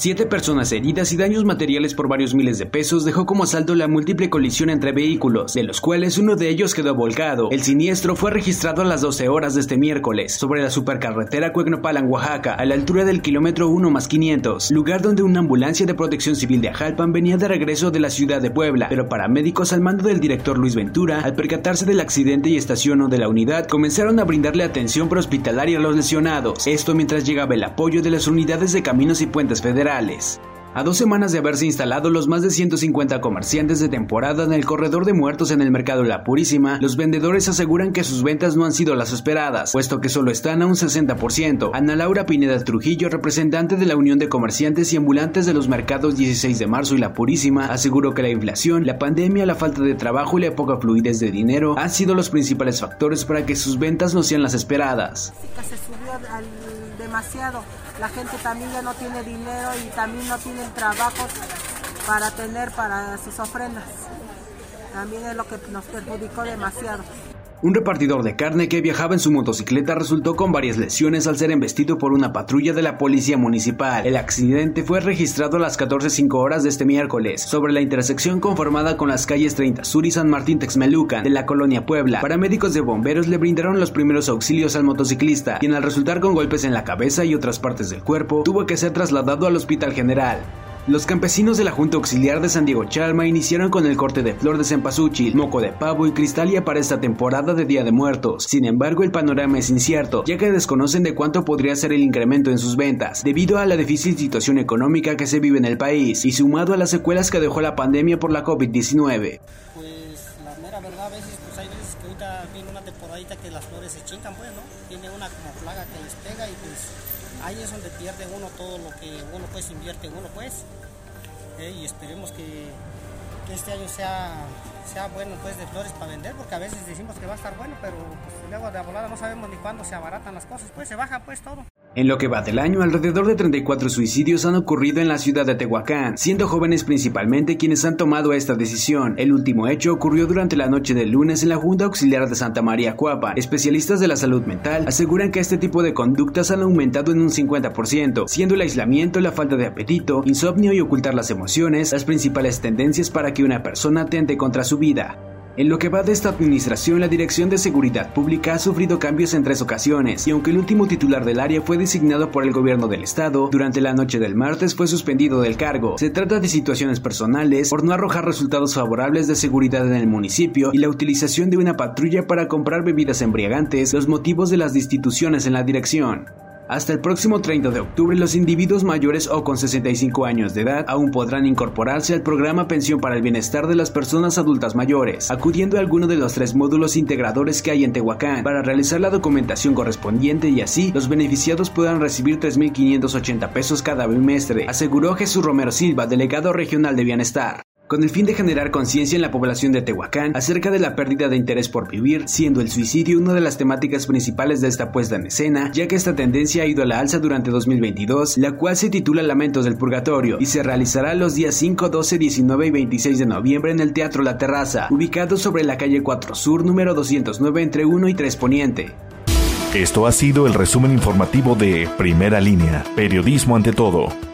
Siete personas heridas y daños materiales por varios miles de pesos dejó como saldo la múltiple colisión entre vehículos, de los cuales uno de ellos quedó volcado. El siniestro fue registrado a las 12 horas de este miércoles, sobre la supercarretera Cuegnopalan, Oaxaca, a la altura del kilómetro 1 más 500, lugar donde una ambulancia de protección civil de Ajalpan venía de regreso de la ciudad de Puebla, pero paramédicos al mando del director Luis Ventura, al percatarse del accidente y estación de la unidad, comenzaron a brindarle atención prehospitalaria a los lesionados. Esto mientras llegaba el apoyo de las unidades de caminos y puentes federales a dos semanas de haberse instalado los más de 150 comerciantes de temporada en el corredor de muertos en el mercado La Purísima, los vendedores aseguran que sus ventas no han sido las esperadas, puesto que solo están a un 60%. Ana Laura Pineda Trujillo, representante de la Unión de Comerciantes y Ambulantes de los mercados 16 de marzo y La Purísima, aseguró que la inflación, la pandemia, la falta de trabajo y la poca fluidez de dinero han sido los principales factores para que sus ventas no sean las esperadas. Demasiado la gente también ya no tiene dinero y también no tienen trabajo para tener para sus ofrendas. También es lo que nos perjudicó demasiado. Un repartidor de carne que viajaba en su motocicleta resultó con varias lesiones al ser embestido por una patrulla de la policía municipal. El accidente fue registrado a las 14.05 horas de este miércoles, sobre la intersección conformada con las calles 30 Sur y San Martín Texmelucan de la colonia Puebla. Paramédicos de bomberos le brindaron los primeros auxilios al motociclista, quien al resultar con golpes en la cabeza y otras partes del cuerpo, tuvo que ser trasladado al hospital general. Los campesinos de la Junta Auxiliar de San Diego Chalma iniciaron con el corte de flor de cempasúchil, moco de pavo y cristalia para esta temporada de Día de Muertos. Sin embargo, el panorama es incierto, ya que desconocen de cuánto podría ser el incremento en sus ventas, debido a la difícil situación económica que se vive en el país y sumado a las secuelas que dejó la pandemia por la COVID-19. Temporadita que las flores se chingan, pues, ¿no? Tiene una como plaga que les pega y pues ahí es donde pierde uno todo lo que uno pues invierte uno pues eh, y esperemos que, este año sea, sea bueno pues de flores para vender porque a veces decimos que va a estar bueno pero pues luego de volada no sabemos ni cuándo se abaratan las cosas pues se baja pues todo en lo que va del año, alrededor de 34 suicidios han ocurrido en la ciudad de Tehuacán, siendo jóvenes principalmente quienes han tomado esta decisión. El último hecho ocurrió durante la noche del lunes en la Junta Auxiliar de Santa María Cuapa. Especialistas de la salud mental aseguran que este tipo de conductas han aumentado en un 50%, siendo el aislamiento, la falta de apetito, insomnio y ocultar las emociones las principales tendencias para que una persona atente contra su vida. En lo que va de esta administración, la Dirección de Seguridad Pública ha sufrido cambios en tres ocasiones, y aunque el último titular del área fue designado por el gobierno del estado, durante la noche del martes fue suspendido del cargo. Se trata de situaciones personales por no arrojar resultados favorables de seguridad en el municipio y la utilización de una patrulla para comprar bebidas embriagantes, los motivos de las destituciones en la dirección. Hasta el próximo 30 de octubre, los individuos mayores o con 65 años de edad aún podrán incorporarse al programa Pensión para el Bienestar de las Personas Adultas Mayores, acudiendo a alguno de los tres módulos integradores que hay en Tehuacán para realizar la documentación correspondiente y así los beneficiados puedan recibir 3.580 pesos cada bimestre, aseguró Jesús Romero Silva, delegado regional de Bienestar con el fin de generar conciencia en la población de Tehuacán acerca de la pérdida de interés por vivir, siendo el suicidio una de las temáticas principales de esta puesta en escena, ya que esta tendencia ha ido a la alza durante 2022, la cual se titula Lamentos del Purgatorio y se realizará los días 5, 12, 19 y 26 de noviembre en el Teatro La Terraza, ubicado sobre la calle 4 Sur, número 209 entre 1 y 3 Poniente. Esto ha sido el resumen informativo de Primera Línea, Periodismo ante todo.